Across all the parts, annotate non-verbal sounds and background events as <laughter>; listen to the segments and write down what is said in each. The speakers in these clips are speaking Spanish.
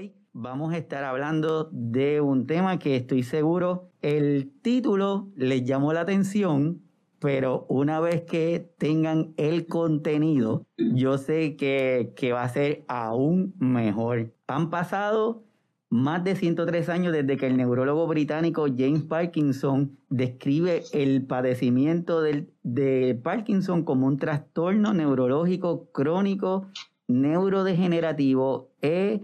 Hoy vamos a estar hablando de un tema que estoy seguro el título les llamó la atención, pero una vez que tengan el contenido, yo sé que, que va a ser aún mejor. Han pasado más de 103 años desde que el neurólogo británico James Parkinson describe el padecimiento del, de Parkinson como un trastorno neurológico crónico neurodegenerativo e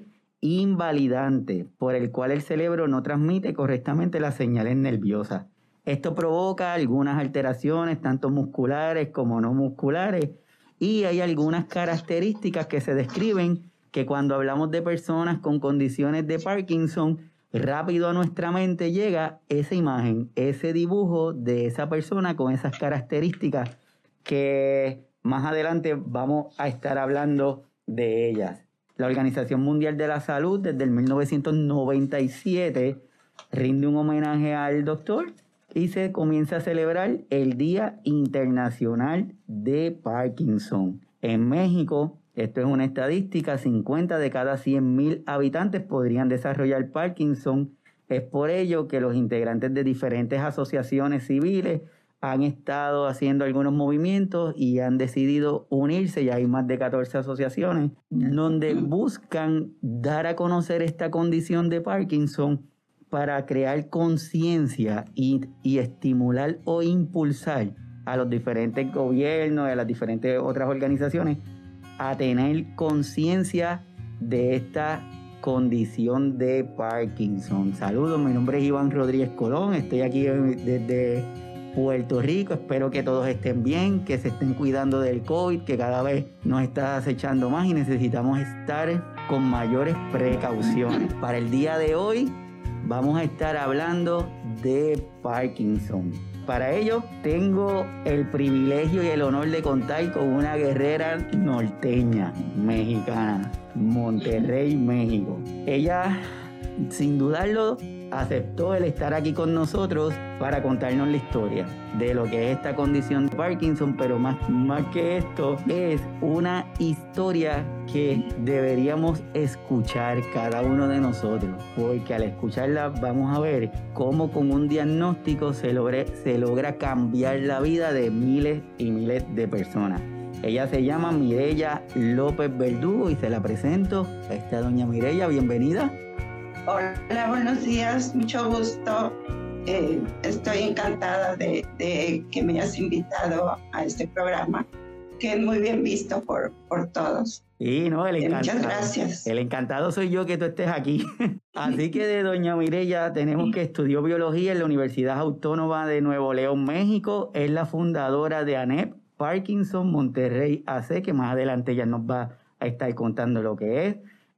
invalidante por el cual el cerebro no transmite correctamente las señales nerviosas. Esto provoca algunas alteraciones, tanto musculares como no musculares, y hay algunas características que se describen que cuando hablamos de personas con condiciones de Parkinson, rápido a nuestra mente llega esa imagen, ese dibujo de esa persona con esas características que más adelante vamos a estar hablando de ellas. La Organización Mundial de la Salud desde el 1997 rinde un homenaje al doctor y se comienza a celebrar el Día Internacional de Parkinson. En México, esto es una estadística, 50 de cada 100.000 habitantes podrían desarrollar Parkinson. Es por ello que los integrantes de diferentes asociaciones civiles han estado haciendo algunos movimientos y han decidido unirse, ya hay más de 14 asociaciones, donde buscan dar a conocer esta condición de Parkinson para crear conciencia y, y, estimular o impulsar a los diferentes gobiernos y a las diferentes otras organizaciones a tener conciencia de esta condición de Parkinson. Saludos, mi nombre es Iván Rodríguez Colón, estoy aquí desde Puerto Rico, espero que todos estén bien, que se estén cuidando del COVID, que cada vez nos está acechando más y necesitamos estar con mayores precauciones. Para el día de hoy vamos a estar hablando de Parkinson. Para ello tengo el privilegio y el honor de contar con una guerrera norteña, mexicana, Monterrey, México. Ella, sin dudarlo, aceptó el estar aquí con nosotros para contarnos la historia de lo que es esta condición de Parkinson, pero más, más que esto es una historia que deberíamos escuchar cada uno de nosotros, porque al escucharla vamos a ver cómo con un diagnóstico se, se logra cambiar la vida de miles y miles de personas. Ella se llama Mirella López Verdugo y se la presento. Esta doña Mirella, bienvenida. Hola, buenos días, mucho gusto. Eh, estoy encantada de, que me hayas invitado a este programa, que es muy bien visto por, por todos. Sí, no, el encantado. Muchas gracias. El encantado soy yo que tú estés aquí. <laughs> Así que de Doña Mirella tenemos que estudió biología en la Universidad Autónoma de Nuevo León, México. Es la fundadora de ANEP Parkinson Monterrey AC, que más adelante ya nos va a estar contando lo que es.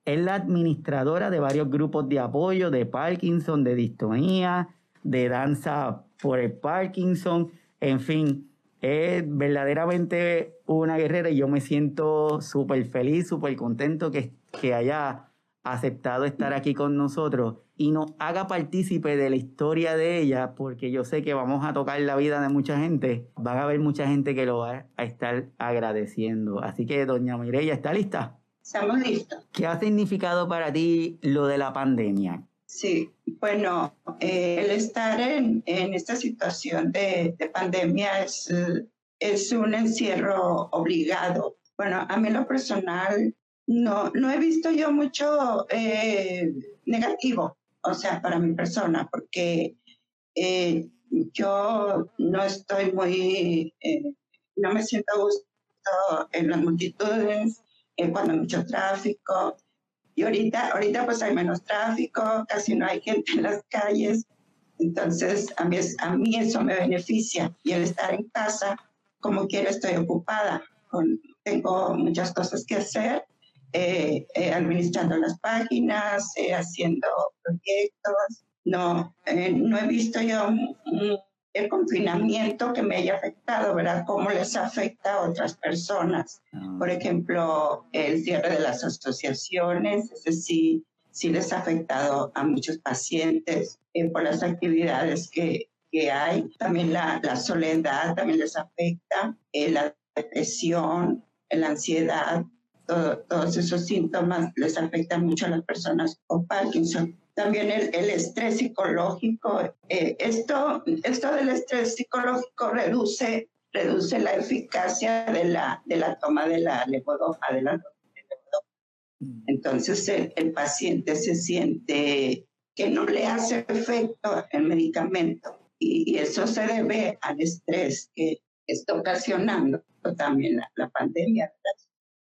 Es la administradora de varios grupos de apoyo de Parkinson, de distonía, de danza por el Parkinson, en fin, es verdaderamente una guerrera y yo me siento súper feliz, súper contento que, haya aceptado estar aquí con nosotros y nos haga partícipe de la historia de ella, porque yo sé que vamos a tocar la vida de mucha gente. Van a haber mucha gente que lo va a estar agradeciendo. Así que, doña Mireya, ¿está lista? Estamos listos. ¿Qué ha significado para ti lo de la pandemia? Sí, bueno, eh, el estar en, en esta situación de, de, pandemia es, es un encierro obligado. Bueno, a mí lo personal no, no he visto yo mucho eh, negativo, o sea, para mi persona, porque eh, yo no estoy muy, no me siento a gusto en las multitudes, cuando hay mucho tráfico. Y ahorita, ahorita pues hay menos tráfico, casi no hay gente en las calles. Entonces, a mí, a mí eso me beneficia. Y el estar en casa, como quiera, estoy ocupada. Con, tengo muchas cosas que hacer, eh, eh, administrando las páginas, eh, haciendo proyectos. No, no he visto yo el confinamiento que me haya afectado, ¿verdad? ¿Cómo les afecta a otras personas? Ah. Por ejemplo, el cierre de las asociaciones, ese sí, sí les ha afectado a muchos pacientes eh, por las actividades que, que hay. También la, la, soledad también les afecta, eh, la depresión, la ansiedad. todos esos síntomas les afectan mucho a las personas con Parkinson. También el, estrés psicológico. Eh, esto, esto del estrés psicológico reduce, reduce la eficacia de la, de la toma de la levodopa, de entonces el, el, paciente se siente que no le hace efecto el medicamento y, eso se debe al estrés que está ocasionando también la, pandemia.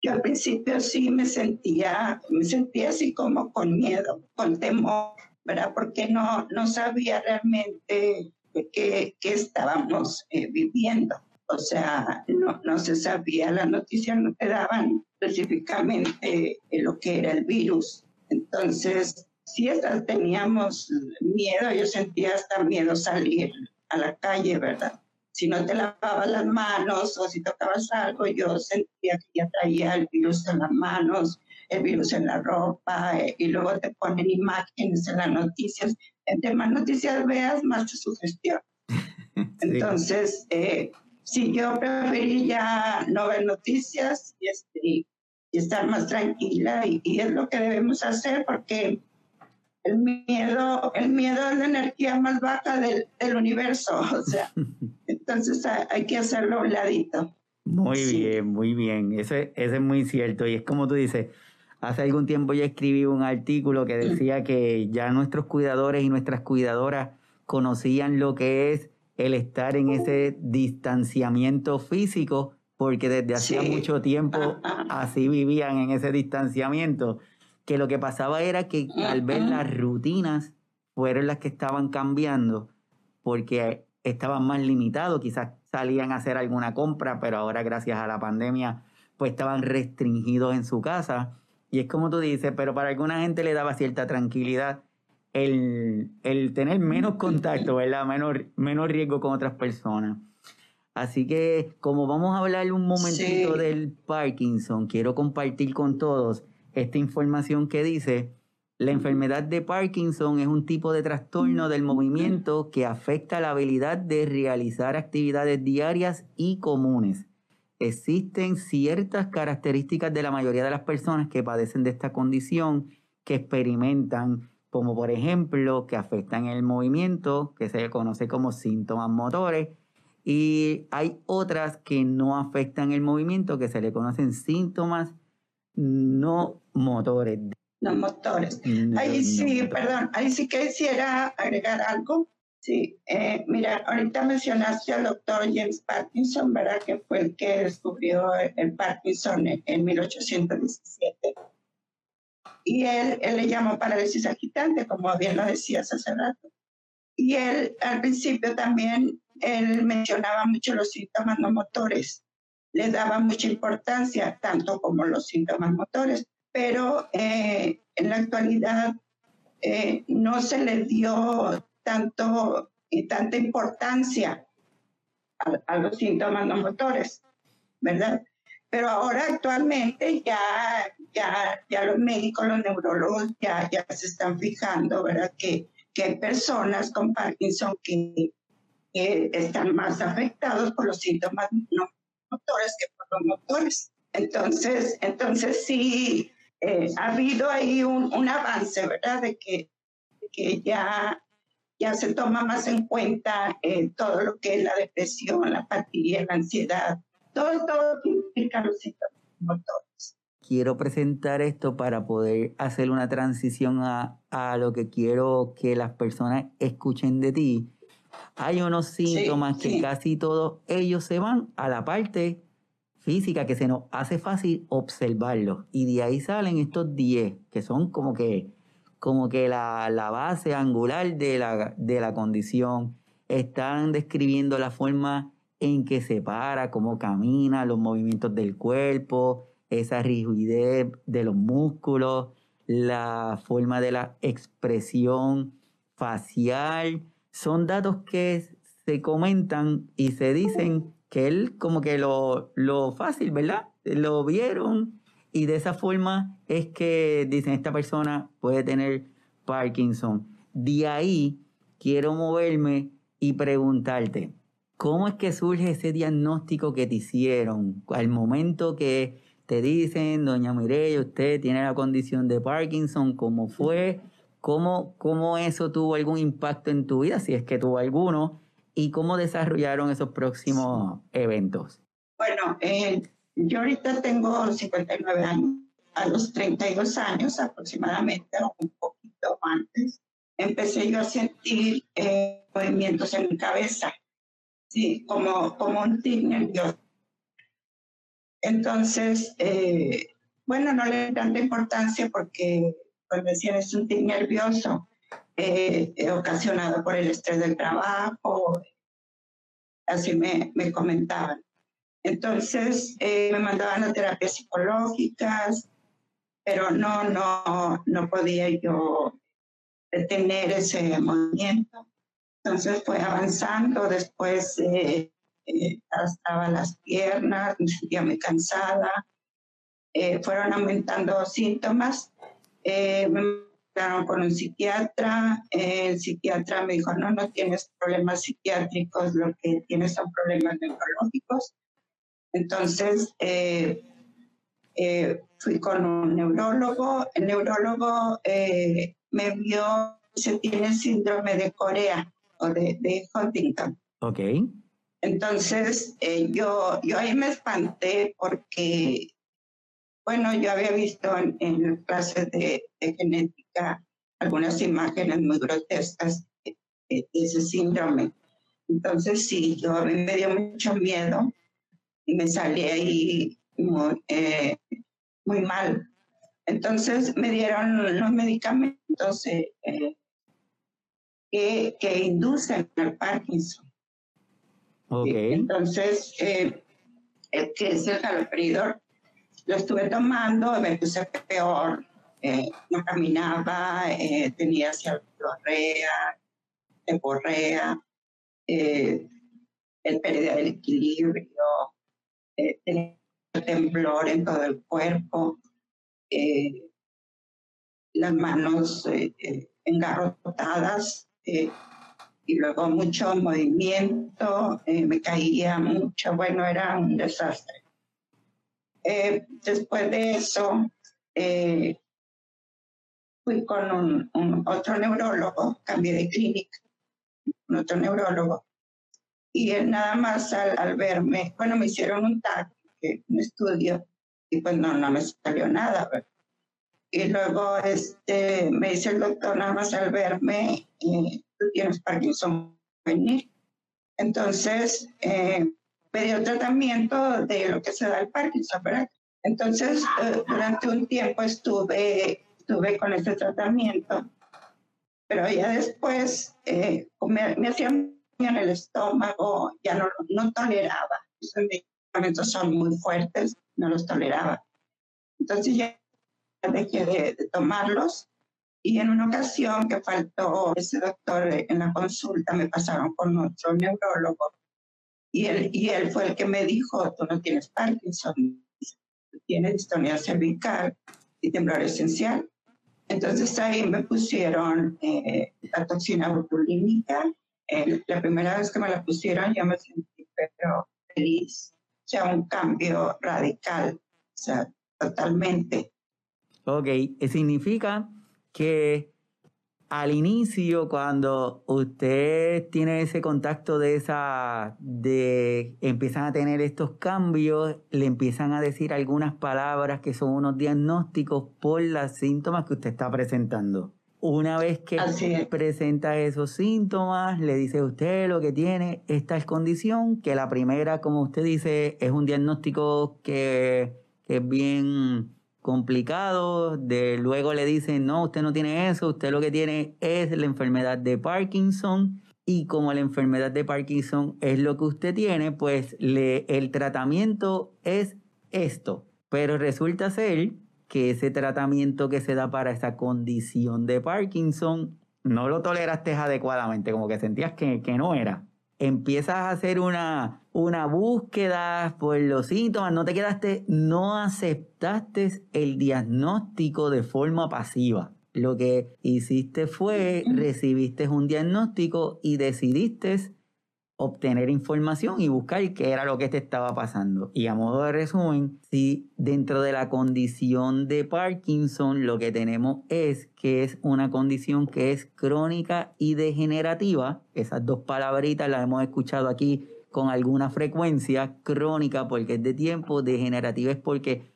Yo al principio sí me sentía, me sentía así como con miedo, con temor, ¿verdad? Porque no, no sabía realmente qué, estábamos eh, viviendo. O sea, no, no se sabía, las noticias no te daban específicamente lo que era el virus. Entonces, sí teníamos miedo, yo sentía hasta miedo salir a la calle, ¿verdad? Si no te lavabas las manos o si tocabas algo, yo sentía que ya traía el virus en las manos, el virus en la ropa, eh, y luego te ponen imágenes en las noticias. Entre más noticias veas, más te sugestión. <laughs> Entonces, eh, si yo preferí ya no ver noticias y, este, estar más tranquila, y, y es lo que debemos hacer porque el miedo, el miedo es la energía más baja del, del universo, <laughs> o sea, <laughs> entonces hay que hacerlo a un ladito. Muy bien, muy bien, eso, es muy cierto y es como tú dices, hace algún tiempo ya escribí un artículo que decía que ya nuestros cuidadores y nuestras cuidadoras conocían lo que es el estar en ese distanciamiento físico, porque desde hacía mucho tiempo así vivían en ese distanciamiento que lo que pasaba era que tal vez las rutinas fueron las que estaban cambiando porque estaban más limitados, quizás salían a hacer alguna compra, pero ahora gracias a la pandemia pues estaban restringidos en su casa. Y es como tú dices, pero para alguna gente le daba cierta tranquilidad el, tener menos contacto, ¿verdad? Menor, menos riesgo con otras personas. Así que como vamos a hablar un momentito del Parkinson, quiero compartir con todos esta información que dice, la enfermedad de Parkinson es un tipo de trastorno del movimiento que afecta la habilidad de realizar actividades diarias y comunes. Existen ciertas características de la mayoría de las personas que padecen de esta condición que experimentan, como por ejemplo que afectan el movimiento, que se conoce como síntomas motores, y hay otras que no afectan el movimiento, que se le conocen síntomas no motores. No motores. ahí sí, perdón, ahí sí que quisiera agregar algo. Sí, eh, mira, ahorita mencionaste al doctor James Parkinson, ¿verdad? Que fue el que descubrió el Parkinson en, 1817. Y él, él le llamó parálisis agitante, como bien lo decías hace rato. Y él, al principio también, él mencionaba mucho los síntomas no motores le daba mucha importancia, tanto como los síntomas motores, pero eh, en la actualidad eh, no se le dio tanto y tanta importancia a, los síntomas no motores, ¿verdad? Pero ahora actualmente ya, ya, ya los médicos, los neurólogos ya, ya se están fijando, ¿verdad? Que, que hay personas con Parkinson que, que están más afectados por los síntomas no motores que por los motores. Entonces, entonces sí, eh, ha habido ahí un, un, avance, ¿verdad? De que, que ya, ya se toma más en cuenta eh, todo lo que es la depresión, la apatía, la ansiedad, todo, todo que implica los síntomas motores. Quiero presentar esto para poder hacer una transición a, a lo que quiero que las personas escuchen de ti hay unos síntomas que casi todos ellos se van a la parte física que se nos hace fácil observarlos. Y de ahí salen estos 10, que son como que, como que la, la base angular de la, de la condición. Están describiendo la forma en que se para, cómo camina, los movimientos del cuerpo, esa rigidez de los músculos, la forma de la expresión facial, son datos que se comentan y se dicen que él como que lo, lo fácil, ¿verdad? Lo vieron y de esa forma es que dicen esta persona puede tener Parkinson. De ahí quiero moverme y preguntarte, ¿cómo es que surge ese diagnóstico que te hicieron al momento que te dicen, doña Mireya, usted tiene la condición de Parkinson, ¿cómo fue? ¿Cómo, ¿Cómo eso tuvo algún impacto en tu vida, si es que tuvo alguno? ¿Y cómo desarrollaron esos próximos eventos? Bueno, eh, yo ahorita tengo 59 años. A los 32 años aproximadamente, o un poquito antes, empecé yo a sentir eh, movimientos en mi cabeza, sí, como, como un tic nervioso. Entonces, eh, bueno, no le dan tanta importancia porque, cuando decían, es un tic nervioso eh, ocasionado por el estrés del trabajo, así me, me comentaban. Entonces, eh, me mandaban a terapias psicológicas, pero no, no, no podía yo detener ese movimiento. Entonces fue avanzando, después eh, eh, las piernas, me sentía muy cansada, eh, fueron aumentando síntomas. Eh, me mandaron con un psiquiatra, el psiquiatra me dijo, no, no tienes problemas psiquiátricos, lo que tienes son problemas neurológicos. Entonces fui con un neurólogo, el neurólogo me vio, se tiene síndrome de Corea o de, de Huntington. Ok. Entonces, eh, yo, yo ahí me espanté porque, bueno, yo había visto en, en clases de, de, genética algunas imágenes muy grotescas de, de, ese síndrome. Entonces, sí, yo a mí me dio mucho miedo y me salí ahí muy, eh, muy mal. Entonces, me dieron los medicamentos eh, que, que inducen al Parkinson. Okay. Entonces, eh, que es el calopridor, lo estuve tomando, me puse peor, eh, no caminaba, eh, tenía cialorrea, borrea, eh, el pérdida del equilibrio, eh, tenía temblor en todo el cuerpo, eh, las manos engarrotadas, y luego mucho movimiento, me caía mucho, bueno, era un desastre. Eh, después de eso, eh, fui con un, un, otro neurólogo, cambié de clínica, otro neurólogo, y él nada más al, al verme, bueno, me hicieron un TAC, un estudio, y pues no, no me salió nada. ¿verdad? Y luego este, me dice el doctor, nada más al verme, eh, tú tienes Parkinson juvenil. Entonces, eh, dio tratamiento de lo que se da el Parkinson, ¿verdad? Entonces, eh, durante un tiempo estuve, estuve con este tratamiento, pero ya después eh, me, me hacía en el estómago, ya no, no toleraba. Esos medicamentos son muy fuertes, no los toleraba. Entonces ya dejé de, de tomarlos y en una ocasión que faltó ese doctor en la consulta, me pasaron con otro neurólogo y él, y él fue el que me dijo, tú no tienes Parkinson, tienes distonía cervical y temblor esencial. Entonces ahí me pusieron eh, la toxina botulínica. Eh, la primera vez que me la pusieron yo me sentí pero feliz. O sea, un cambio radical, o sea, totalmente. Ok, significa que al inicio, cuando usted tiene ese contacto de esa, de empiezan a tener estos cambios, le empiezan a decir algunas palabras que son unos diagnósticos por los síntomas que usted está presentando. Una vez que presenta esos síntomas, le dice a usted lo que tiene, esta es condición, que la primera, como usted dice, es un diagnóstico que, que es bien complicado, de luego le dicen, no, usted no tiene eso, usted lo que tiene es la enfermedad de Parkinson y como la enfermedad de Parkinson es lo que usted tiene, pues le, el tratamiento es esto. Pero resulta ser que ese tratamiento que se da para esa condición de Parkinson no lo toleraste adecuadamente, como que sentías que, que no era empiezas a hacer una, una búsqueda por los síntomas, no te quedaste, no aceptaste el diagnóstico de forma pasiva. Lo que hiciste fue, recibiste un diagnóstico y decidiste obtener información y buscar qué era lo que te estaba pasando. Y a modo de resumen, si dentro de la condición de Parkinson lo que tenemos es que es una condición que es crónica y degenerativa, esas dos palabritas las hemos escuchado aquí con alguna frecuencia, crónica porque es de tiempo, degenerativa es porque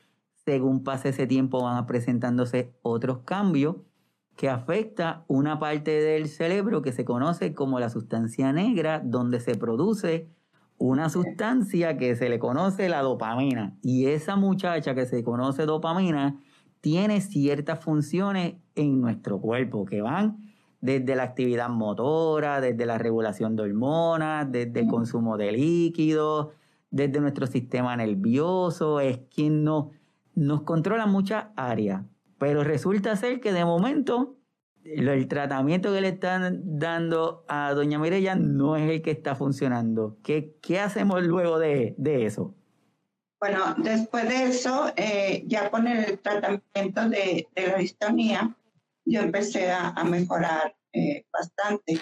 según pase ese tiempo van presentándose otros cambios que afecta una parte del cerebro que se conoce como la sustancia negra, donde se produce una sustancia que se le conoce la dopamina. Y esa muchacha que se conoce dopamina tiene ciertas funciones en nuestro cuerpo que van desde la actividad motora, desde la regulación de hormonas, desde el consumo de líquidos, desde nuestro sistema nervioso, es quien nos, nos controla muchas áreas. Pero resulta ser que de momento el tratamiento que le están dando a doña Mireya no es el que está funcionando. ¿Qué, qué hacemos luego de, eso? Bueno, después de eso, eh, ya con el tratamiento de, la distonía, yo empecé a, mejorar eh, bastante.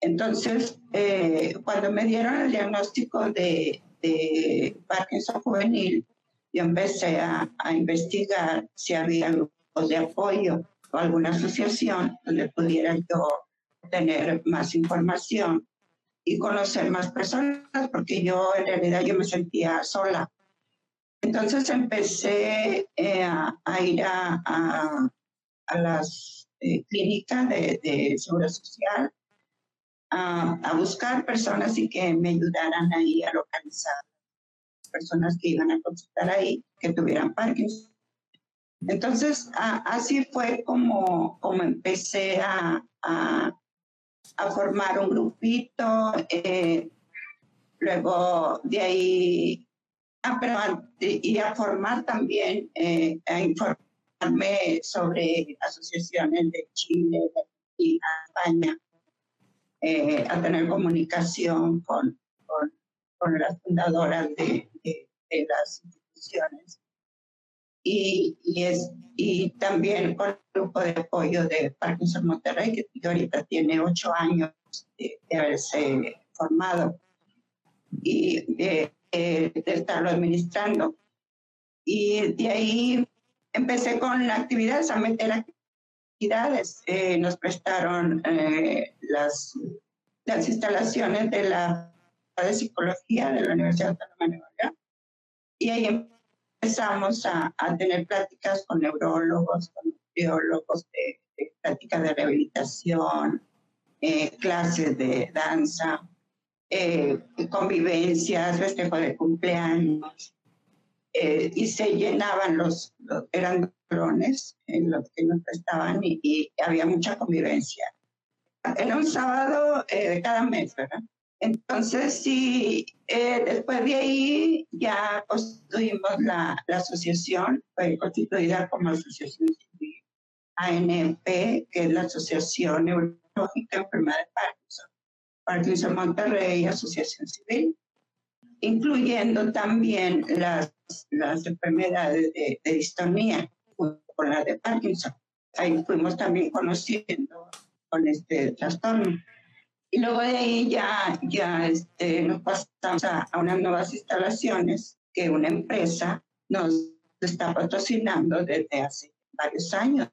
Entonces, eh, cuando me dieron el diagnóstico de, de Parkinson juvenil, yo empecé a, a investigar si había grupos de apoyo o alguna asociación donde pudiera yo tener más información y conocer más personas, porque yo en realidad yo me sentía sola. Entonces empecé eh, a, ir a, a, las eh, clínicas de, de, Social a, buscar personas y que me ayudaran ahí a localizar personas que iban a consultar ahí, que tuvieran Parkinson entonces, así fue como, como empecé a, a, formar un grupito. Eh, luego de ahí, ah, pero, y a formar también, eh, a informarme sobre asociaciones de Chile, de España, eh, a tener comunicación con, con, con las fundadoras de, de las instituciones y, y, es, y también con el grupo de apoyo de Parkinson Monterrey, que ahorita tiene ocho años de, haberse formado y de, estarlo administrando. Y de ahí empecé con actividades, a meter actividades. Eh, nos prestaron eh, las, las instalaciones de la de psicología de la Universidad de Nueva York. Y ahí empezamos a, tener pláticas con neurólogos, con biólogos de, de prácticas de rehabilitación, eh, clases de danza, eh, convivencias, festejo de cumpleaños. Eh, y se llenaban los, eran drones en los que nos prestaban y, había mucha convivencia. Era un sábado de cada mes, ¿verdad? Entonces, sí, eh, después de ahí ya constituimos la, la, asociación, fue constituida como Asociación Civil ANP, que es la Asociación Neurológica Enfermedad de Parkinson, Parkinson Monterrey, Asociación Civil, incluyendo también las, las enfermedades de, distonía, con la de Parkinson. Ahí fuimos también conociendo con este trastorno. Y luego de ahí ya, ya este, nos pasamos a, unas nuevas instalaciones que una empresa nos está patrocinando desde hace varios años.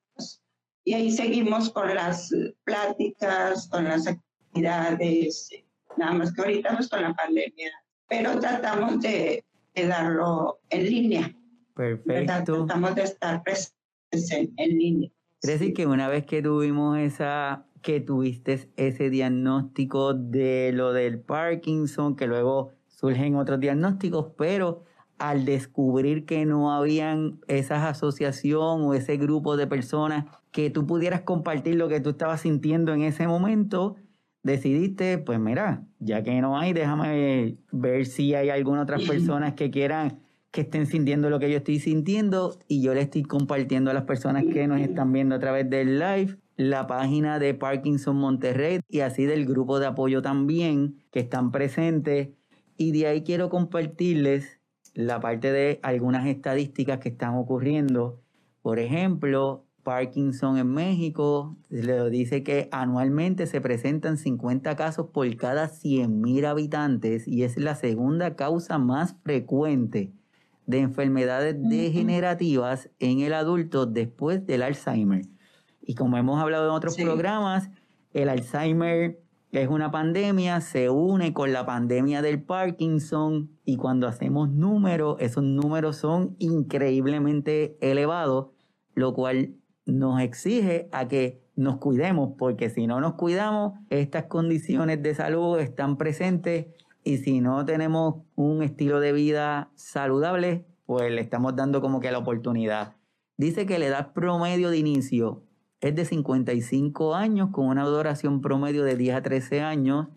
Y ahí seguimos con las pláticas, con las actividades, nada más que ahorita pues con la pandemia, pero tratamos de, de darlo en línea. Perfecto. Tratamos de estar presentes en, en línea. Quiere decir que una vez que tuvimos esa que tuviste ese diagnóstico de lo del Parkinson, que luego surgen otros diagnósticos, pero al descubrir que no habían esas asociación o ese grupo de personas que tú pudieras compartir lo que tú estabas sintiendo en ese momento, decidiste, pues mira, ya que no hay, déjame ver si hay algunas otras personas que quieran que estén sintiendo lo que yo estoy sintiendo y yo le estoy compartiendo a las personas que nos están viendo a través del live la página de Parkinson Monterrey y así del grupo de apoyo también que están presentes. Y de ahí quiero compartirles la parte de algunas estadísticas que están ocurriendo. Por ejemplo, Parkinson en México. Le dice que anualmente se presentan 50 casos por cada 100.000 habitantes y es la segunda causa más frecuente de enfermedades degenerativas en el adulto después del Alzheimer. Y como hemos hablado en otros programas, el Alzheimer es una pandemia, se une con la pandemia del Parkinson y cuando hacemos números, esos números son increíblemente elevados, lo cual nos exige a que nos cuidemos, porque si no nos cuidamos, estas condiciones de salud están presentes y si no tenemos un estilo de vida saludable, pues le estamos dando como que la oportunidad. Dice que la edad promedio de inicio es de 55 años con una duración promedio de 10 a 13 años.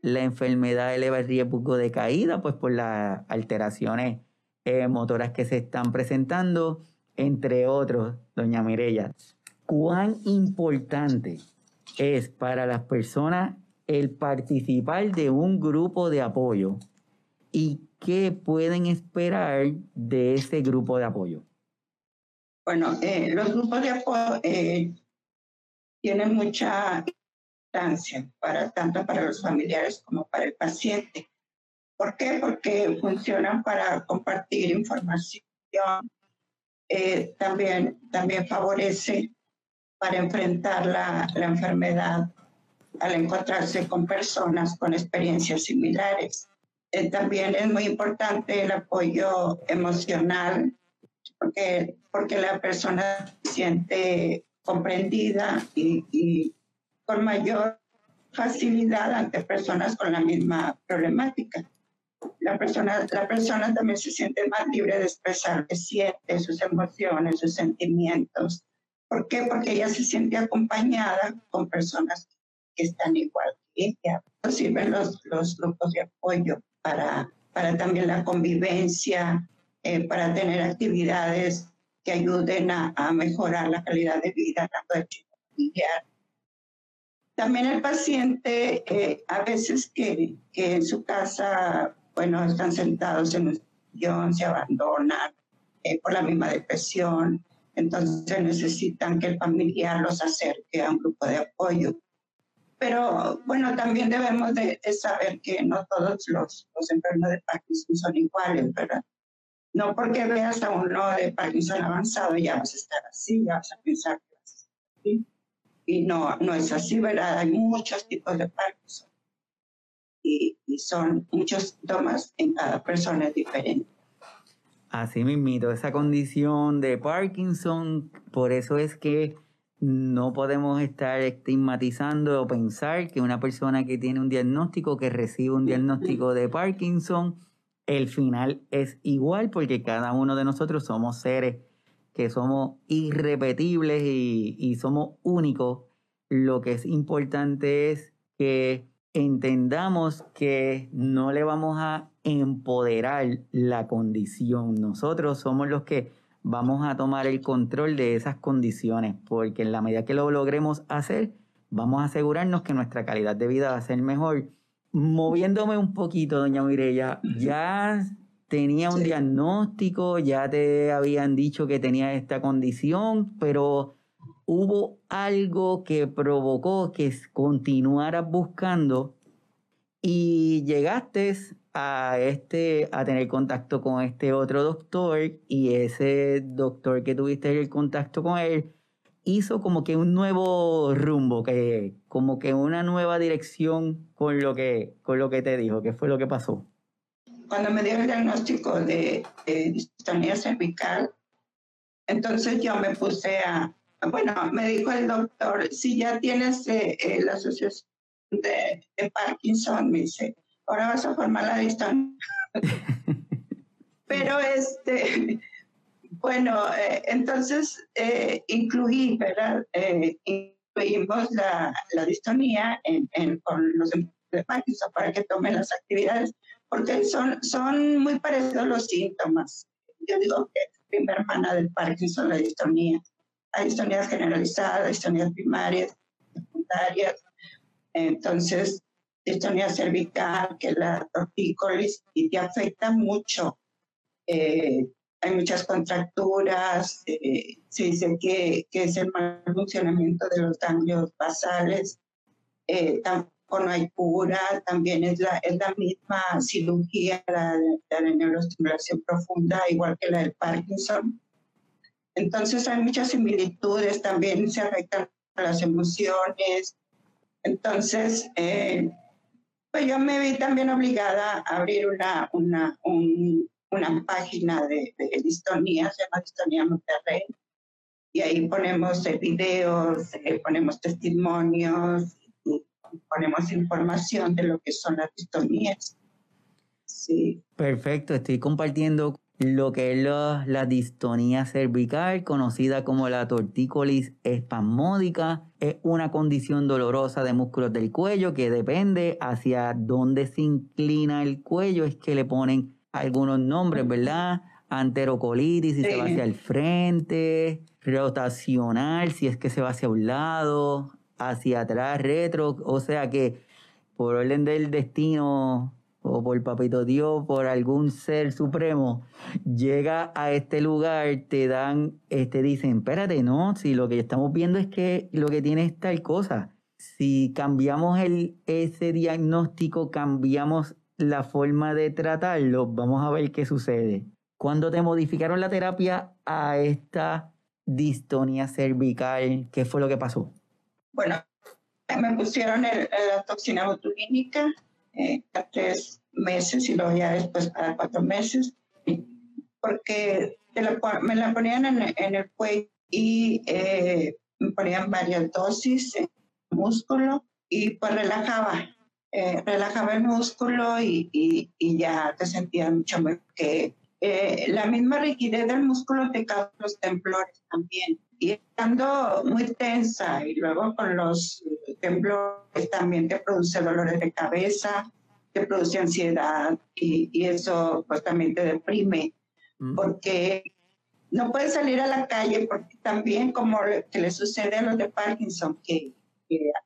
La enfermedad eleva el riesgo de caída, pues por las alteraciones eh, motoras que se están presentando, entre otros, doña Mirella. ¿Cuán importante es para las personas el participar de un grupo de apoyo y qué pueden esperar de ese grupo de apoyo? Bueno, eh, los grupos de apoyo eh, tienen mucha importancia para tanto para los familiares como para el paciente. ¿Por qué? Porque funcionan para compartir información. Eh, también, también favorece para enfrentar la, la enfermedad al encontrarse con personas con experiencias similares. también es muy importante el apoyo emocional porque, porque la persona se siente comprendida y, con mayor facilidad ante personas con la misma problemática. La persona, la persona también se siente más libre de expresar que siente, sus emociones, sus sentimientos. ¿Por qué? Porque ella se siente acompañada con personas que están igual que ella. Sirven los, los grupos de apoyo para, para también la convivencia, eh, para tener actividades que ayuden a, mejorar la calidad de vida tanto del chico familiar. También el paciente, eh, a veces que, que, en su casa, bueno, están sentados en un sillón, se abandonan eh, por la misma depresión, entonces necesitan que el familiar los acerque a un grupo de apoyo. Pero bueno, también debemos de, de saber que no todos los, los enfermos de Parkinson son iguales, ¿verdad? No porque veas a uno de Parkinson avanzado ya vas a estar así, ya vas a pensar que vas a estar así. Y no, no es así, ¿verdad? Hay muchos tipos de Parkinson. Y, y son muchos síntomas en cada persona es diferente. Así mismito, esa condición de Parkinson, por eso es que no podemos estar estigmatizando o pensar que una persona que tiene un diagnóstico, que recibe un diagnóstico de Parkinson, el final es igual porque cada uno de nosotros somos seres que somos irrepetibles y, somos únicos. Lo que es importante es que entendamos que no le vamos a empoderar la condición. Nosotros somos los que vamos a tomar el control de esas condiciones, porque en la medida que lo logremos hacer, vamos a asegurarnos que nuestra calidad de vida va a ser mejor moviéndome un poquito, doña Mirella, ya tenía un diagnóstico, ya te habían dicho que tenía esta condición, pero hubo algo que provocó que continuaras buscando y llegaste a este a tener contacto con este otro doctor y ese doctor que tuviste el contacto con él hizo como que un nuevo rumbo, que, como que una nueva dirección con lo que, con lo que te dijo. ¿Qué fue lo que pasó? Cuando me dio el diagnóstico de, distonía cervical, entonces yo me puse a, bueno, me dijo el doctor, si ya tienes eh, eh, la asociación de, de, Parkinson, me dice, ahora vas a formar la distonía. <laughs> Pero este, bueno, eh, entonces eh, incluí, ¿verdad? Eh, incluimos la, la distonía en, con los de Parkinson para que tomen las actividades, porque son, son muy parecidos los síntomas. Yo digo que es prima hermana del Parkinson, la distonía. Hay distonías generalizadas, distonías primarias, secundarias. Entonces, distonía cervical, que la tortícolis, y te afecta mucho. Eh, hay muchas contracturas, eh, se dice que, que, es el mal funcionamiento de los ganglios basales, eh, tampoco no hay cura, también es la, es la misma cirugía, la, la de neuroestimulación profunda, igual que la del Parkinson. Entonces hay muchas similitudes, también se afectan las emociones. Entonces, eh, pues yo me vi también obligada a abrir una, una, una página de, de, distonía, se llama Distonía Monterrey, y ahí ponemos videos, eh, ponemos testimonios, y ponemos información de lo que son las distonías. Sí. Perfecto, estoy compartiendo lo que es la distonía cervical, conocida como la tortícolis espasmódica. Es una condición dolorosa de músculos del cuello que depende hacia dónde se inclina el cuello, es que le ponen algunos nombres, ¿verdad? Anterocolitis, si se va hacia el frente, rotacional, si es que se va hacia un lado, hacia atrás, retro, o sea que por orden del destino o por papito Dios, por algún ser supremo, llega a este lugar, te dan, este, dicen, espérate, no, si lo que estamos viendo es que lo que tiene es tal cosa. Si cambiamos el, ese diagnóstico, cambiamos la forma de tratarlo, vamos a ver qué sucede. Cuando te modificaron la terapia a esta distonía cervical, ¿qué fue lo que pasó? Bueno, me pusieron la toxina botulínica eh, a tres meses y luego ya después cada cuatro meses, porque me la ponían en, el cuello y eh, me ponían varias dosis músculo y pues relajaba, eh, relajaba el músculo y, y, ya te sentías mucho mejor que la misma rigidez del músculo te causa los temblores también. Y estando muy tensa y luego con los temblores también te produce dolores de cabeza, te produce ansiedad y, y eso pues también te deprime porque no puedes salir a la calle porque también como que le sucede a los de Parkinson que,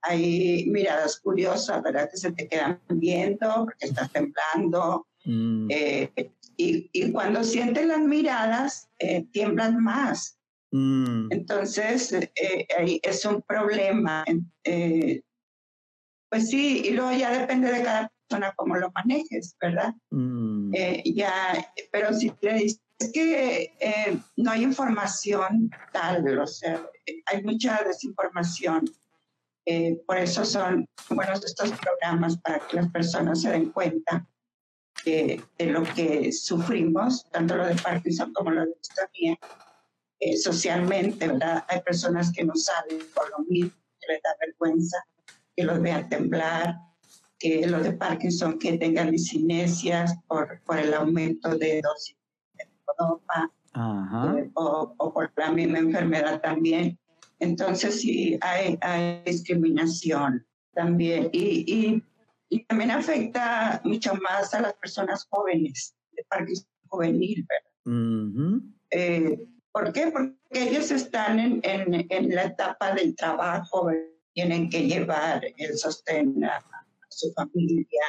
hay miradas curiosas, ¿verdad? Que se te quedan viendo porque estás temblando. Mm. Eh, y, y, cuando sientes las miradas, eh, tiemblan más. Mm. Entonces, eh, es un problema. Eh, pues sí, y luego ya depende de cada persona cómo lo manejes, ¿verdad? Mm. Eh, ya, pero si te dices que no hay información tal, o sea, hay mucha desinformación. Eh, por eso son buenos estos programas para que las personas se den cuenta de, lo que sufrimos, tanto lo de Parkinson como lo de distonía, socialmente, ¿verdad? Hay personas que no saben por lo mismo, que les da vergüenza que los vean temblar, que los de Parkinson que tengan disinesias por, por el aumento de dosis de dopa eh, o, o, por la misma enfermedad también. Entonces sí hay, hay discriminación también y, y, y, también afecta mucho más a las personas jóvenes, de Parkinson juvenil, ¿verdad? Eh, ¿Por qué? Porque ellos están en, en, en la etapa del trabajo, tienen que llevar el sostén a, su familia,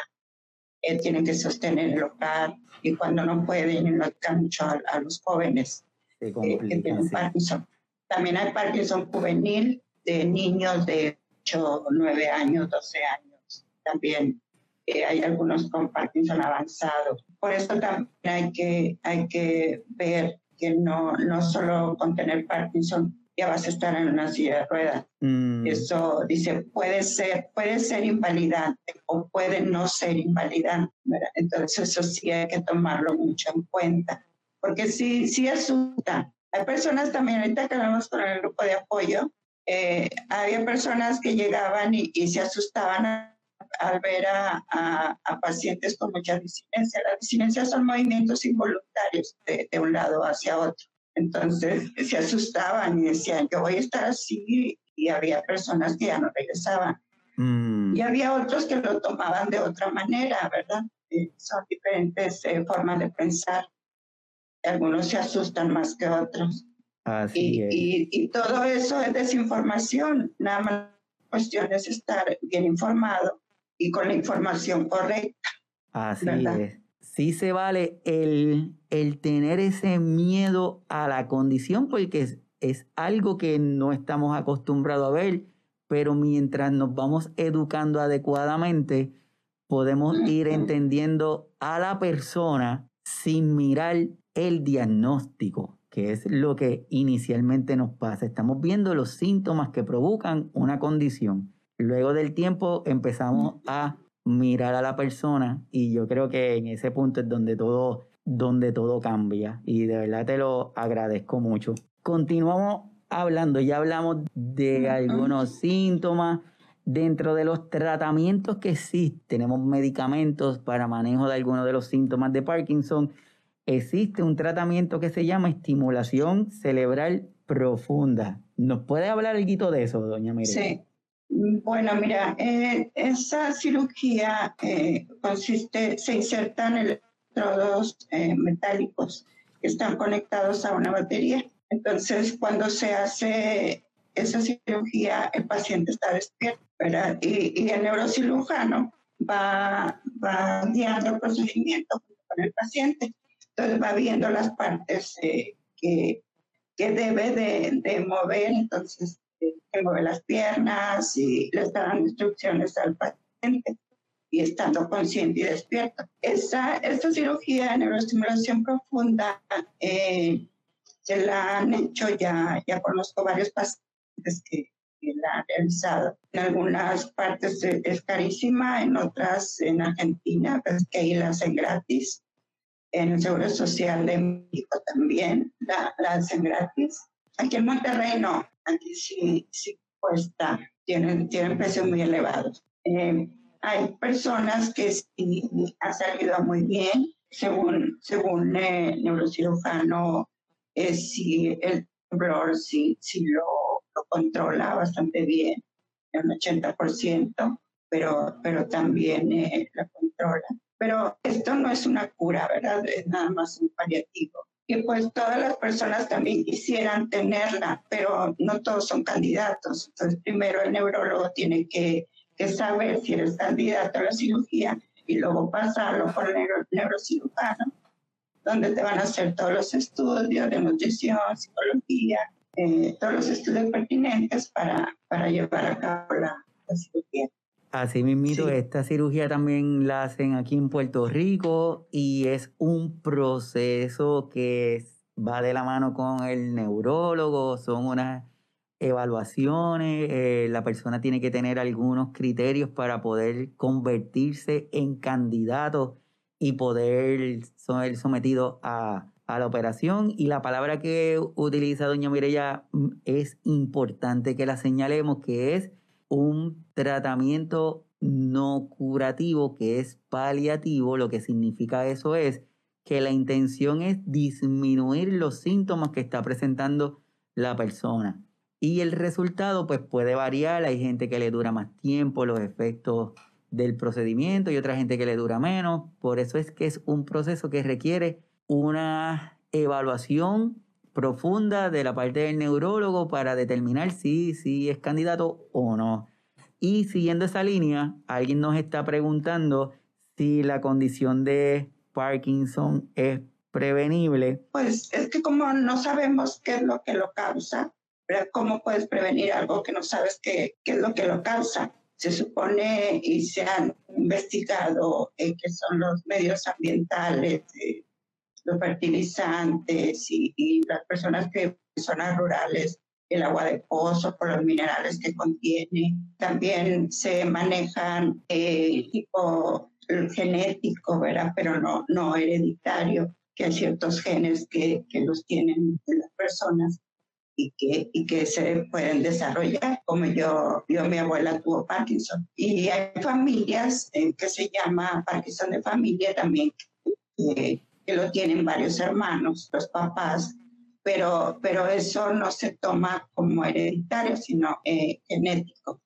eh, tienen que sostener el hogar y cuando no pueden, no mucho a, los jóvenes eh, que tienen Parkinson. También hay Parkinson juvenil de niños de 8, 9 años, 12 años. También eh, hay algunos con Parkinson avanzado. Por eso también hay que, hay que ver que no, no solo con tener Parkinson ya vas a estar en una silla de ruedas. Mm. Eso dice, puede ser, puede ser invalidante o puede no ser invalidante. Entonces eso sí hay que tomarlo mucho en cuenta, porque sí, sí asusta. Hay personas también, ahorita que hablamos con el grupo de apoyo, eh, había personas que llegaban y, se asustaban al ver a, a, pacientes con mucha disinencia. Las disinencias son movimientos involuntarios de, de un lado hacia otro. Entonces se asustaban y decían, yo voy a estar así, y había personas que ya no regresaban. Mm. Y había otros que lo tomaban de otra manera, ¿verdad? Eh, son diferentes eh, formas de pensar. Algunos se asustan más que otros. Así y, y, todo eso es desinformación. Nada más la cuestión es estar bien informado y con la información correcta. Así es. sí se vale el, el tener ese miedo a la condición porque es, es algo que no estamos acostumbrados a ver, pero mientras nos vamos educando adecuadamente, podemos ir entendiendo a la persona sin mirar el diagnóstico, que es lo que inicialmente nos pasa. Estamos viendo los síntomas que provocan una condición. Luego del tiempo empezamos a mirar a la persona y yo creo que en ese punto es donde todo, donde todo cambia y de verdad te lo agradezco mucho. Continuamos hablando, ya hablamos de algunos síntomas. Dentro de los tratamientos que existen, tenemos medicamentos para manejo de algunos de los síntomas de Parkinson. Existe un tratamiento que se llama estimulación cerebral profunda. ¿Nos puede hablar algo de eso, doña Mireya? Sí. Bueno, mira, eh, esa cirugía eh, consiste, se insertan electrodos eh, metálicos que están conectados a una batería. Entonces, cuando se hace esa cirugía, el paciente está despierto, ¿verdad? Y, el neurocirujano va, va guiando el procedimiento con el paciente. Entonces, va viendo las partes que, que debe de, de mover. Entonces, que mueve las piernas y le dan instrucciones al paciente y estando consciente y despierto. Esta, esta cirugía de neuroestimulación profunda eh, se la han hecho ya, ya conozco varios pacientes que, la han realizado. En algunas partes es carísima, en otras, en Argentina, pues que ahí la hacen gratis. En el Seguro Social de México también la, la hacen gratis. Aquí en Monterrey no, aquí sí, sí cuesta, tienen, tienen precios muy elevados. Eh, hay personas que sí ha salido muy bien, según, según el neurocirujano, eh, si el temblor sí, sí lo, lo, controla bastante bien, un 80%, pero, pero también eh, la controla. Pero esto no es una cura, ¿verdad? Es nada más un paliativo y pues todas las personas también quisieran tenerla, pero no todos son candidatos. Entonces, primero el neurólogo tiene que, saber si eres candidato a la cirugía y luego pasarlo por el neurocirujano, donde te van a hacer todos los estudios de nutrición, psicología, eh, todos los estudios pertinentes para, para llevar a cabo la, la cirugía. Así mismo, esta cirugía también la hacen aquí en Puerto Rico y es un proceso que va de la mano con el neurólogo, son unas evaluaciones, eh, la persona tiene que tener algunos criterios para poder convertirse en candidato y poder ser sometido a, a la operación. Y la palabra que utiliza doña Mireya mm, es importante que la señalemos, que es un tratamiento no curativo que es paliativo, lo que significa eso es que la intención es disminuir los síntomas que está presentando la persona. Y el resultado pues puede variar, hay gente que le dura más tiempo los efectos del procedimiento y otra gente que le dura menos. Por eso es que es un proceso que requiere una evaluación profunda de la parte del neurólogo para determinar si, si es candidato o no. Y siguiendo esa línea, alguien nos está preguntando si la condición de Parkinson es prevenible. Pues es que como no sabemos qué es lo que lo causa, ¿cómo puedes prevenir algo que no sabes qué, qué es lo que lo causa? Se supone y se han investigado eh, que son los medios ambientales, eh, los fertilizantes y, las personas que en zonas rurales, el agua de pozo por los minerales que contiene. También se manejan eh, tipo genético, ¿verdad? Pero no, no hereditario, que hay ciertos genes que, que los tienen las personas y que, y que se pueden desarrollar, como yo, yo, mi abuela tuvo Parkinson. Y hay familias eh, que se llama Parkinson de familia también, que que lo tienen varios hermanos, los papás, pero, pero eso no se toma como hereditario, sino eh, genético.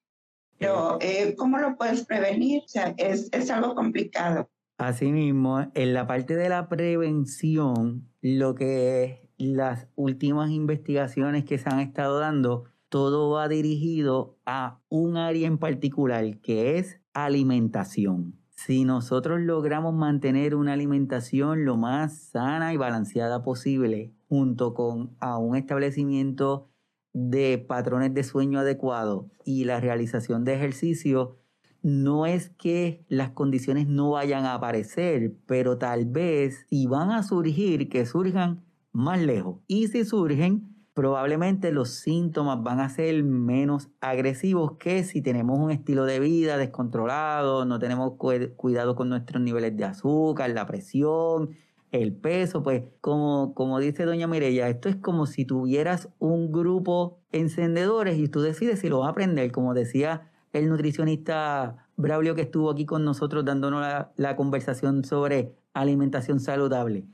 Pero, eh, ¿cómo lo puedes prevenir? O sea, es, es algo complicado. Asimismo, en la parte de la prevención, lo que las últimas investigaciones que se han estado dando, todo va dirigido a un área en particular, que es alimentación si nosotros logramos mantener una alimentación lo más sana y balanceada posible, junto con a un establecimiento de patrones de sueño adecuados y la realización de ejercicio, no es que las condiciones no vayan a aparecer, pero tal vez si van a surgir, que surjan más lejos. Y si surgen, probablemente los síntomas van a ser menos agresivos que si tenemos un estilo de vida descontrolado, no tenemos cuidado con nuestros niveles de azúcar, la presión, el peso, pues como, como dice doña Mireya, esto es como si tuvieras un grupo encendedores y tú decides si lo vas a aprender, como decía el nutricionista Braulio que estuvo aquí con nosotros dándonos la conversación sobre alimentación saludable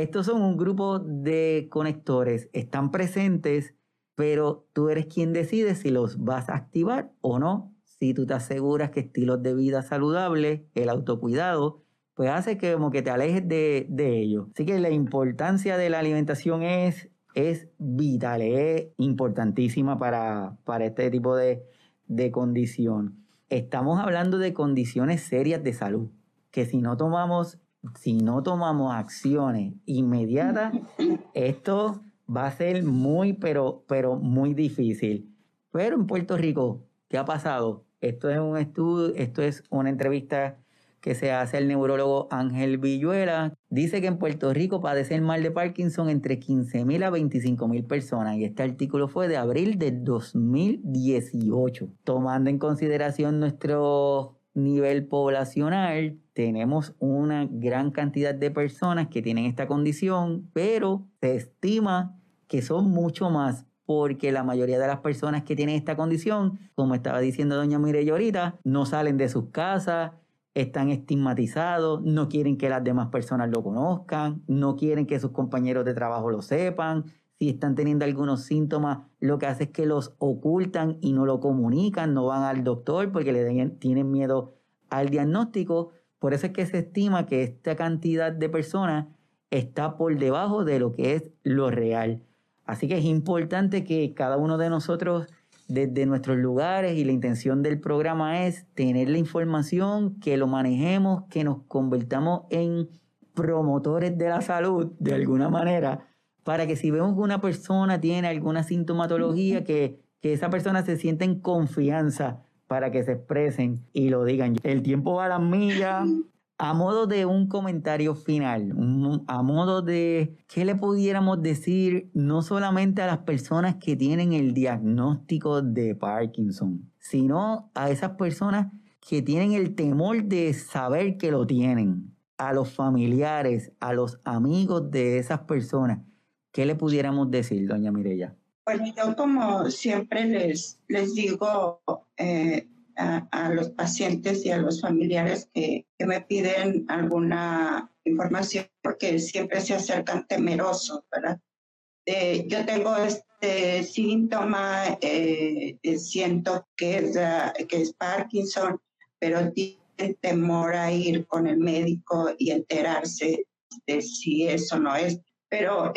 estos son un grupo de conectores, están presentes, pero tú eres quien decide si los vas a activar o no. Si tú te aseguras que estilos de vida saludables, el autocuidado, pues hace que como que te alejes de, de ello. Así que la importancia de la alimentación es, es vital, es importantísima para, para este tipo de, de condición. Estamos hablando de condiciones serias de salud, que si no tomamos si no tomamos acciones inmediatas, <laughs> esto va a ser muy, pero, pero muy difícil. Pero en Puerto Rico, ¿qué ha pasado? Esto es un estudio, esto es una entrevista que se hace el neurólogo Ángel Villuela. Dice que en Puerto Rico padece el mal de Parkinson entre 15.000 a 25.000 personas y este artículo fue de abril de 2018. Tomando en consideración nuestro nivel poblacional, tenemos una gran cantidad de personas que tienen esta condición, pero se estima que son mucho más porque la mayoría de las personas que tienen esta condición, como estaba diciendo doña Mireya ahorita, no salen de sus casas, están estigmatizados, no quieren que las demás personas lo conozcan, no quieren que sus compañeros de trabajo lo sepan, si están teniendo algunos síntomas, lo que hace es que los ocultan y no lo comunican, no van al doctor porque le tienen miedo al diagnóstico. Por eso es que se estima que esta cantidad de personas está por debajo de lo que es lo real. Así que es importante que cada uno de nosotros, desde nuestros lugares, y la intención del programa es tener la información, que lo manejemos, que nos convertamos en promotores de la salud de alguna manera, para que si vemos que una persona tiene alguna sintomatología, que, que esa persona se sienta en confianza para que se expresen y lo digan. El tiempo va a las millas. <laughs> A modo de un comentario final, a modo de qué le pudiéramos decir no solamente a las personas que tienen el diagnóstico de Parkinson, sino a esas personas que tienen el temor de saber que lo tienen, a los familiares, a los amigos de esas personas. ¿Qué le pudiéramos decir, doña Mirella? Bueno, yo como siempre les, les digo eh, a, los pacientes y a los familiares que, me piden alguna información porque siempre se acercan temerosos, ¿verdad? yo tengo este síntoma, eh, siento que es, que es Parkinson, pero tienen temor a ir con el médico y enterarse de si eso no es. Pero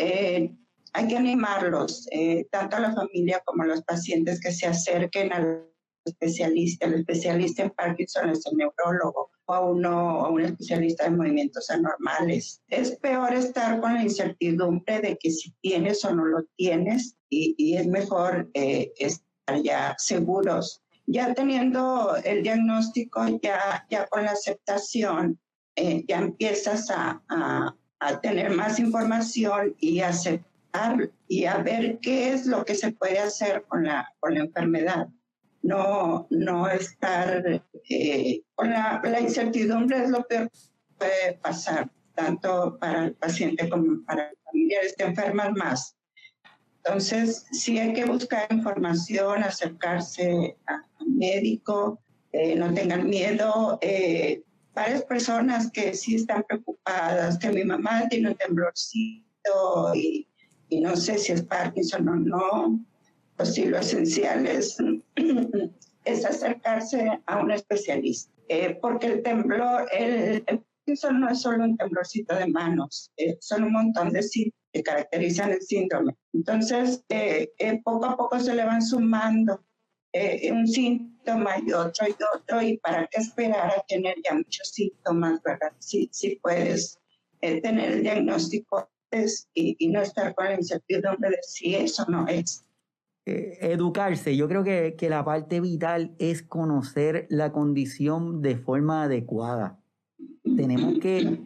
hay que animarlos, eh, tanto a la familia como a los pacientes que se acerquen al especialista. El especialista en Parkinson es el neurólogo o a uno o un especialista de movimientos anormales. Es peor estar con la incertidumbre de que si tienes o no lo tienes y, es mejor eh, estar ya seguros. Ya teniendo el diagnóstico, ya, ya con la aceptación, eh, ya empiezas a, a, a tener más información y aceptar y a ver qué es lo que se puede hacer con la, con la enfermedad. No, no estar eh, con la, la, incertidumbre es lo peor que puede pasar, tanto para el paciente como para el familiares que enferman más. Entonces, sí hay que buscar información, acercarse al médico, eh, no tengan miedo. Eh, varias personas que sí están preocupadas, que mi mamá tiene un temblorcito y y no sé si es Parkinson o no, pues sí lo esencial es, <clears throat> es acercarse a un especialista, eh, porque el temblor, el, Parkinson no es solo un temblorcito de manos, eh, son un montón de síntomas que caracterizan el síndrome. Entonces, eh, poco a poco se le van sumando eh, un síntoma y otro y otro, y para qué esperar a tener ya muchos síntomas, ¿verdad? Si, si puedes eh, tener el diagnóstico y, y, no estar con la incertidumbre de si eso no es. Eh, educarse, yo creo que, que la parte vital es conocer la condición de forma adecuada. Tenemos que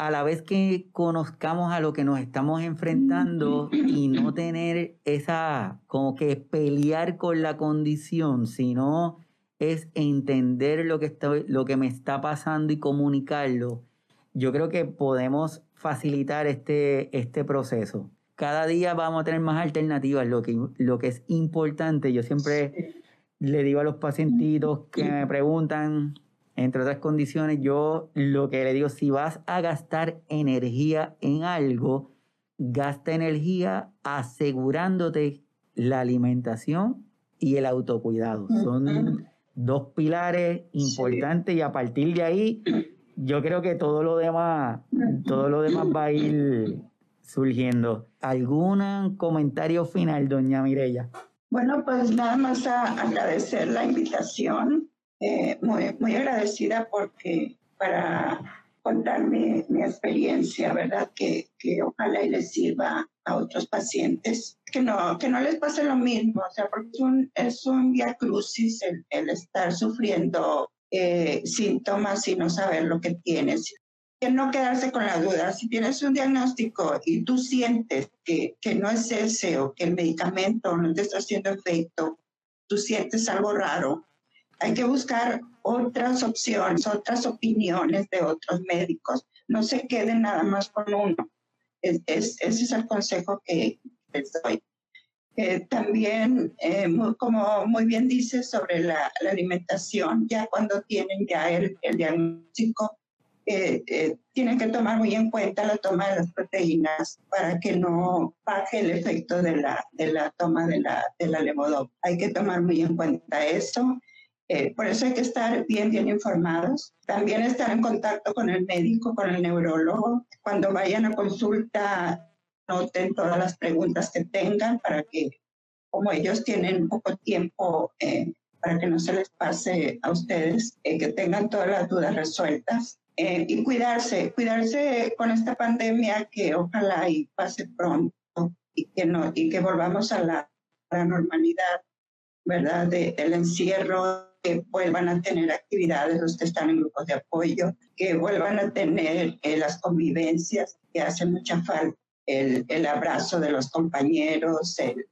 a la vez que conozcamos a lo que nos estamos enfrentando y no tener esa, como que pelear con la condición, sino es entender lo que, está, lo que me está pasando y comunicarlo, yo creo que podemos facilitar este, este proceso. Cada día vamos a tener más alternativas, lo que, lo que es importante. Yo siempre le digo a los pacientitos que me preguntan, entre otras condiciones, yo lo que le digo, si vas a gastar energía en algo, gasta energía asegurándote la alimentación y el autocuidado. Son dos pilares importantes y a partir de ahí, yo creo que todo lo demás, todo lo demás va a ir surgiendo. ¿Algún comentario final, doña Mirella? Bueno, pues nada más a agradecer la invitación eh, muy, muy agradecida porque para contar mi, mi experiencia, ¿verdad? Que, que, ojalá y les sirva a otros pacientes, que no, que no les pase lo mismo, o sea, porque es un, es un via crucis el, el estar sufriendo eh, síntomas y no saber lo que tienes. Que no quedarse con la duda. Si tienes un diagnóstico y tú sientes que, que no es ese o que el medicamento no te está haciendo efecto, tú sientes algo raro, hay que buscar otras opciones, otras opiniones de otros médicos. No se queden nada más con uno. Es, ese es el consejo que les doy. Eh, también, eh, como muy bien dice sobre la, alimentación, ya cuando tienen ya el, diagnóstico, eh, tienen que tomar muy en cuenta la toma de las proteínas para que no baje el efecto de la, de la toma de la, de la levodopa. Hay que tomar muy en cuenta eso eh, por eso hay que estar bien, bien informados. También estar en contacto con el médico, con el neurólogo. Cuando vayan a consulta, noten todas las preguntas que tengan para que, como ellos tienen poco tiempo, eh, para que no se les pase a ustedes, eh, que tengan todas las dudas resueltas. y cuidarse, cuidarse con esta pandemia que ojalá y pase pronto y que, no, y que volvamos a la, la normalidad, ¿verdad? De, del encierro, que vuelvan a tener actividades los que están en grupos de apoyo, que vuelvan a tener eh, las convivencias que hacen mucha falta, el, el abrazo de los compañeros, el,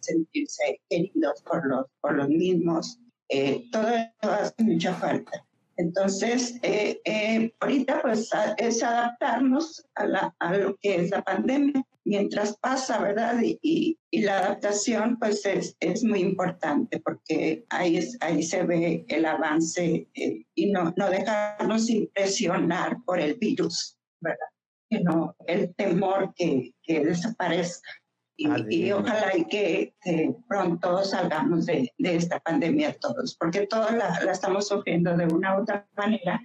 sentirse queridos por los, por los mismos, eh, todo eso hace mucha falta. Entonces, eh, eh, ahorita pues es adaptarnos a, la, a, lo que es la pandemia mientras pasa, ¿verdad? Y, y, la adaptación pues es, es, muy importante porque ahí, es, ahí se ve el avance eh, y no, no dejarnos impresionar por el virus, ¿verdad? Sino el temor que, que desaparezca y, ojalá y que, pronto salgamos de, de, esta pandemia todos, porque todos la, la, estamos sufriendo de una u otra manera,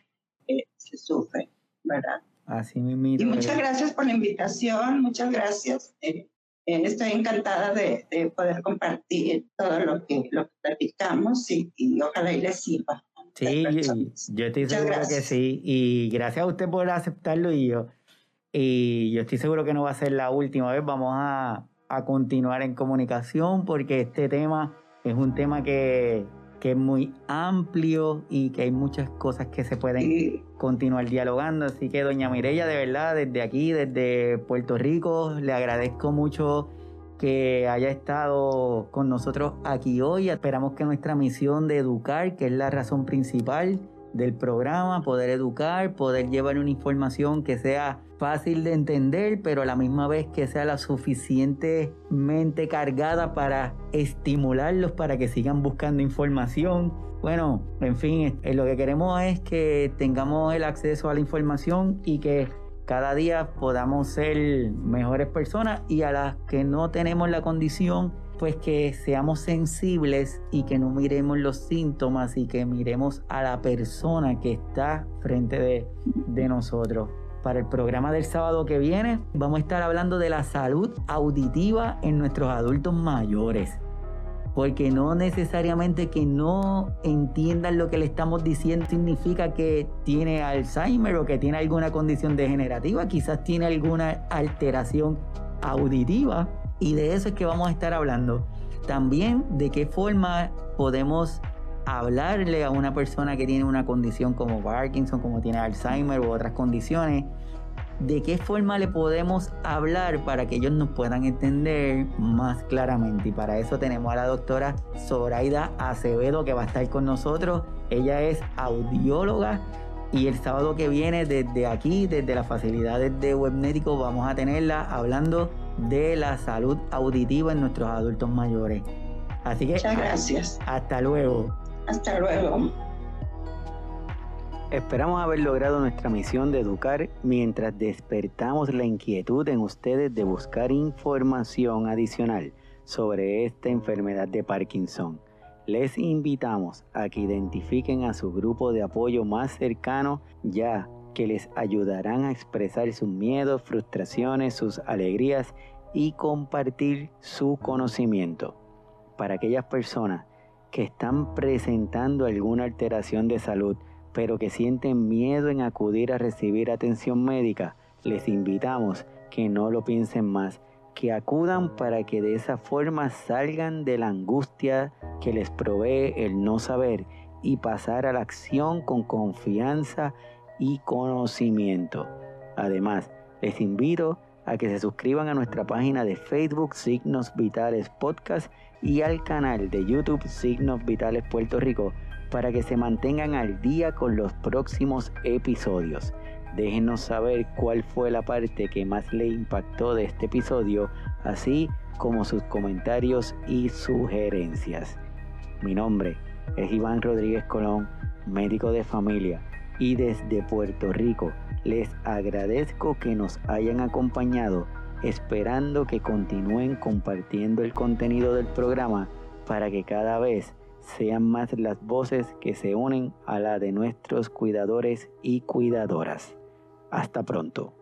eh, se sufre, ¿verdad? Así mismo. Y muchas gracias por la invitación, muchas gracias. Eh, eh, estoy encantada de, de, poder compartir todo lo que, lo que platicamos y, y ojalá y les sirva. Sí, yo estoy seguro que sí. Y gracias a usted por aceptarlo y yo, y yo estoy seguro que no va a ser la última vez. Vamos a, a continuar en comunicación porque este tema es un tema que, que, es muy amplio y que hay muchas cosas que se pueden continuar dialogando. Así que doña Mirella, de verdad, desde aquí, desde Puerto Rico, le agradezco mucho que haya estado con nosotros aquí hoy. Esperamos que nuestra misión de educar, que es la razón principal del programa, poder educar, poder llevar una información que sea fácil de entender, pero a la misma vez que sea la suficientemente cargada para estimularlos para que sigan buscando información. Bueno, en fin, lo que queremos es que tengamos el acceso a la información y que cada día podamos ser mejores personas y a las que no tenemos la condición pues que seamos sensibles y que no miremos los síntomas y que miremos a la persona que está frente de, de nosotros. Para el programa del sábado que viene vamos a estar hablando de la salud auditiva en nuestros adultos mayores. porque no necesariamente que no entiendan lo que le estamos diciendo significa que tiene Alzheimer o que tiene alguna condición degenerativa, quizás tiene alguna alteración auditiva y de eso es que vamos a estar hablando. También de qué forma podemos hablarle a una persona que tiene una condición como Parkinson, como tiene Alzheimer u otras condiciones, de qué forma le podemos hablar para que ellos nos puedan entender más claramente. Y para eso tenemos a la doctora Zoraida Acevedo que va a estar con nosotros. Ella es audióloga y el sábado que viene desde aquí, desde las facilidades de Webnético, vamos a tenerla hablando de la salud auditiva en nuestros adultos mayores. Así que... Muchas gracias. Hasta luego. Hasta luego. Esperamos haber logrado nuestra misión de educar mientras despertamos la inquietud en ustedes de buscar información adicional sobre esta enfermedad de Parkinson. Les invitamos a que identifiquen a su grupo de apoyo más cercano ya que les ayudarán a expresar sus miedos, frustraciones, sus alegrías y compartir su conocimiento. Para aquellas personas que están presentando alguna alteración de salud, pero que sienten miedo en acudir a recibir atención médica, les invitamos que no lo piensen más, que acudan para que de esa forma salgan de la angustia que les provee el no saber y pasar a la acción con confianza y conocimiento. Además, les invito a que se suscriban a nuestra página de Facebook Signos Vitales Podcast y al canal de YouTube Signos Vitales Puerto Rico para que se mantengan al día con los próximos episodios. Déjenos saber cuál fue la parte que más le impactó de este episodio, así como sus comentarios y sugerencias. Mi nombre es Iván Rodríguez Colón, médico de familia, y desde Puerto Rico les agradezco que nos hayan acompañado esperando que continúen compartiendo el contenido del programa para que cada vez sean más las voces que se unen a la de nuestros cuidadores y cuidadoras. Hasta pronto.